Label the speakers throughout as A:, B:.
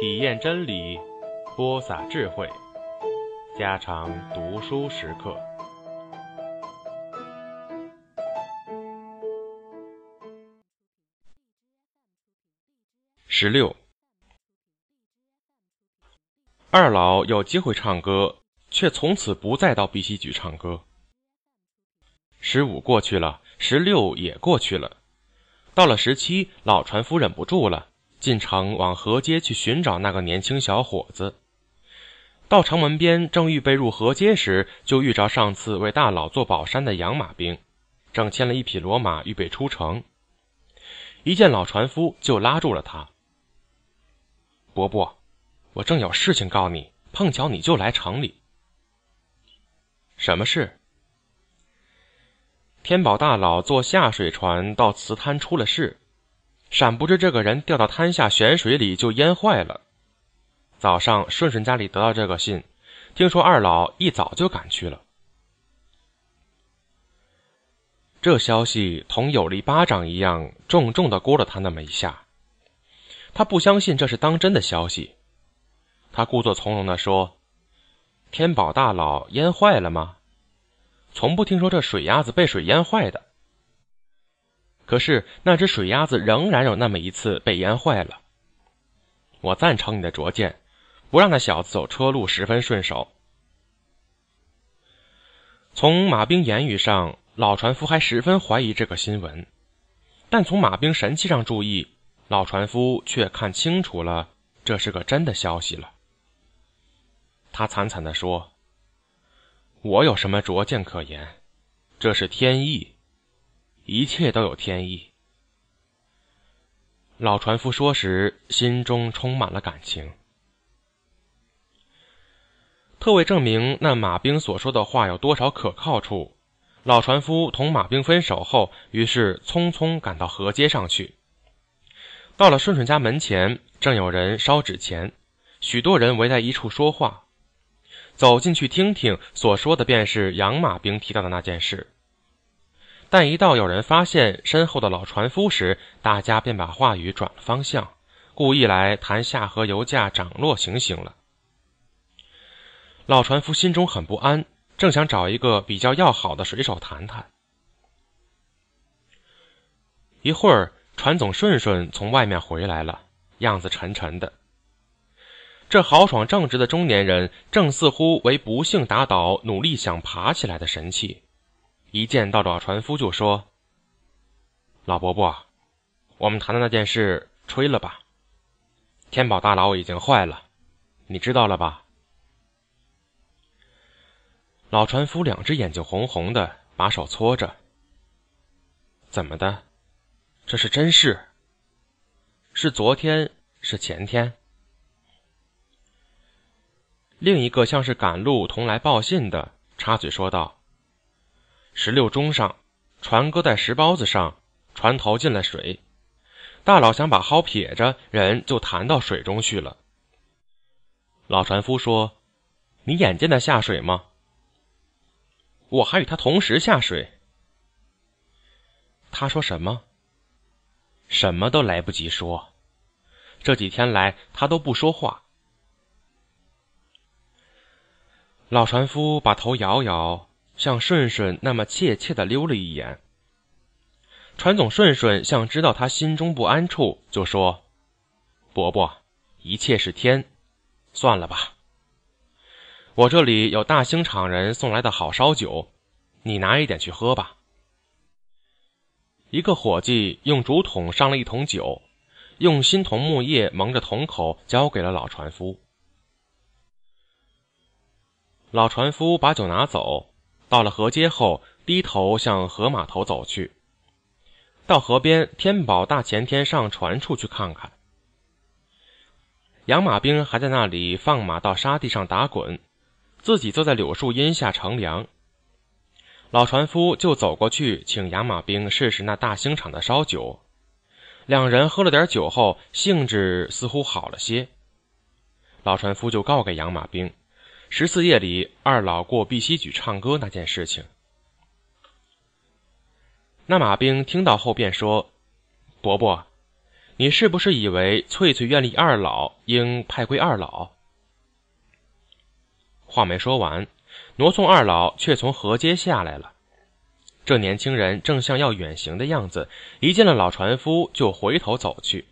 A: 体验真理，播撒智慧，加长读书时刻。十六，二老有机会唱歌，却从此不再到碧溪局唱歌。十五过去了，十六也过去了，到了十七，老船夫忍不住了。进城往河街去寻找那个年轻小伙子。到城门边，正预备入河街时，就遇着上次为大佬做宝山的养马兵，正牵了一匹骡马预备出城。一见老船夫，就拉住了他：“伯伯，我正有事情告你，碰巧你就来城里。什么事？天宝大佬坐下水船到瓷滩出了事。”闪不知这个人掉到滩下咸水里就淹坏了。早上顺顺家里得到这个信，听说二老一早就赶去了。这消息同有力巴掌一样重重的掴了他那么一下。他不相信这是当真的消息，他故作从容的说：“天宝大佬淹坏了吗？从不听说这水鸭子被水淹坏的。”可是那只水鸭子仍然有那么一次被淹坏了。我赞成你的拙见，不让那小子走车路十分顺手。从马兵言语上，老船夫还十分怀疑这个新闻，但从马兵神气上注意，老船夫却看清楚了，这是个真的消息了。他惨惨地说：“我有什么拙见可言？这是天意。”一切都有天意。老船夫说时，心中充满了感情。特为证明那马兵所说的话有多少可靠处，老船夫同马兵分手后，于是匆匆赶到河街上去。到了顺顺家门前，正有人烧纸钱，许多人围在一处说话。走进去听听，所说的便是杨马兵提到的那件事。但一到有人发现身后的老船夫时，大家便把话语转了方向，故意来谈下河油价涨落情形了。老船夫心中很不安，正想找一个比较要好的水手谈谈。一会儿，船总顺顺从外面回来了，样子沉沉的。这豪爽正直的中年人，正似乎为不幸打倒，努力想爬起来的神气。一见到老船夫就说：“老伯伯，我们谈的那件事吹了吧？天宝大佬已经坏了，你知道了吧？”老船夫两只眼睛红红的，把手搓着。怎么的？这是真事？是昨天？是前天？另一个像是赶路同来报信的，插嘴说道。十六钟上，船搁在石包子上，船头进了水。大佬想把蒿撇着，人就弹到水中去了。老船夫说：“你眼见他下水吗？”我还与他同时下水。他说什么？什么都来不及说。这几天来，他都不说话。老船夫把头摇摇。像顺顺那么怯怯的溜了一眼，船总顺顺像知道他心中不安处，就说：“伯伯，一切是天，算了吧。我这里有大兴厂人送来的好烧酒，你拿一点去喝吧。”一个伙计用竹筒上了一桶酒，用新桐木叶蒙着桶口，交给了老船夫。老船夫把酒拿走。到了河街后，低头向河码头走去。到河边，天宝大前天上船处去看看。养马兵还在那里放马到沙地上打滚，自己坐在柳树荫下乘凉。老船夫就走过去，请养马兵试试那大兴厂的烧酒。两人喝了点酒后，兴致似乎好了些。老船夫就告给养马兵。十四夜里，二老过碧溪举唱歌那件事情，那马兵听到后便说：“伯伯，你是不是以为翠翠愿立二老，应派归二老？”话没说完，挪送二老却从河街下来了。这年轻人正像要远行的样子，一见了老船夫就回头走去。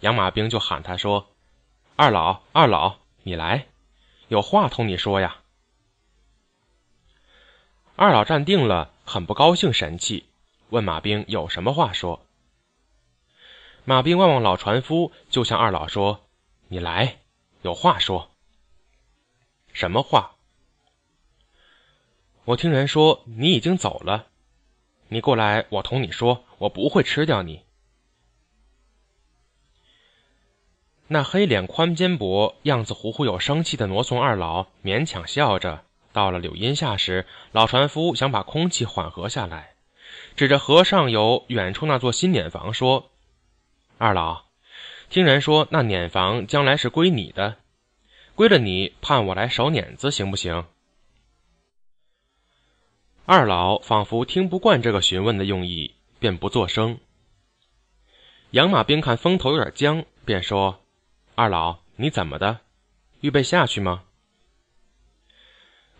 A: 杨马兵就喊他说：“二老，二老，你来，有话同你说呀。”二老站定了，很不高兴，神气，问马兵有什么话说。马兵望望老船夫，就向二老说：“你来，有话说。什么话？我听人说你已经走了，你过来，我同你说，我不会吃掉你。”那黑脸宽肩膊、样子糊糊有生气的挪送二老勉强笑着，到了柳荫下时，老船夫想把空气缓和下来，指着河上游远处那座新碾房说：“二老，听人说那碾房将来是归你的，归了你，盼我来守碾子，行不行？”二老仿佛听不惯这个询问的用意，便不作声。养马兵看风头有点僵，便说。二老，你怎么的？预备下去吗？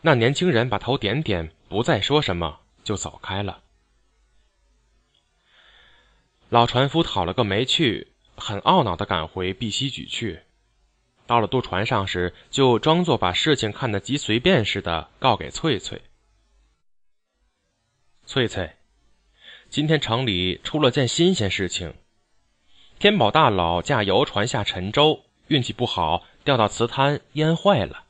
A: 那年轻人把头点点，不再说什么，就走开了。老船夫讨了个没趣，很懊恼的赶回碧溪咀去。到了渡船上时，就装作把事情看得极随便似的，告给翠翠。翠翠，今天城里出了件新鲜事情，天宝大佬驾游船下沉舟。运气不好，掉到瓷滩淹坏了。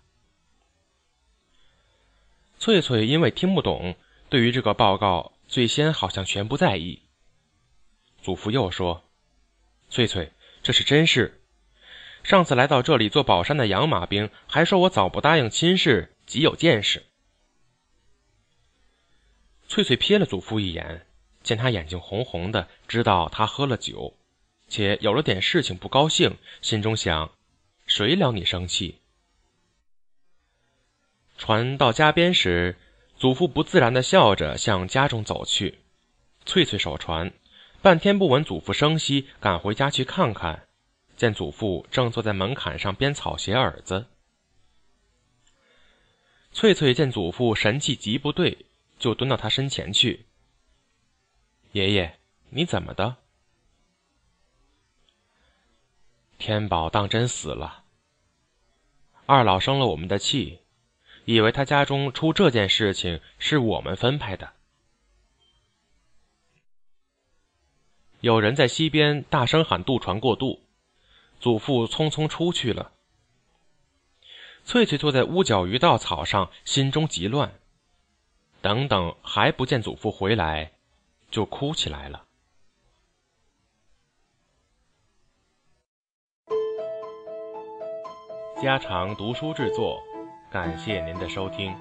A: 翠翠因为听不懂，对于这个报告，最先好像全不在意。祖父又说：“翠翠，这是真事。上次来到这里做宝山的养马兵，还说我早不答应亲事，极有见识。”翠翠瞥了祖父一眼，见他眼睛红红的，知道他喝了酒。且有了点事情不高兴，心中想：谁了你生气？船到家边时，祖父不自然的笑着向家中走去。翠翠守船，半天不闻祖父声息，赶回家去看看，见祖父正坐在门槛上编草鞋耳子。翠翠见祖父神气极不对，就蹲到他身前去：“爷爷，你怎么的？”天宝当真死了。二老生了我们的气，以为他家中出这件事情是我们分派的。有人在溪边大声喊渡船过渡，祖父匆匆出去了。翠翠坐在屋角鱼稻草上，心中急乱。等等还不见祖父回来，就哭起来了。家常读书制作，感谢您的收听。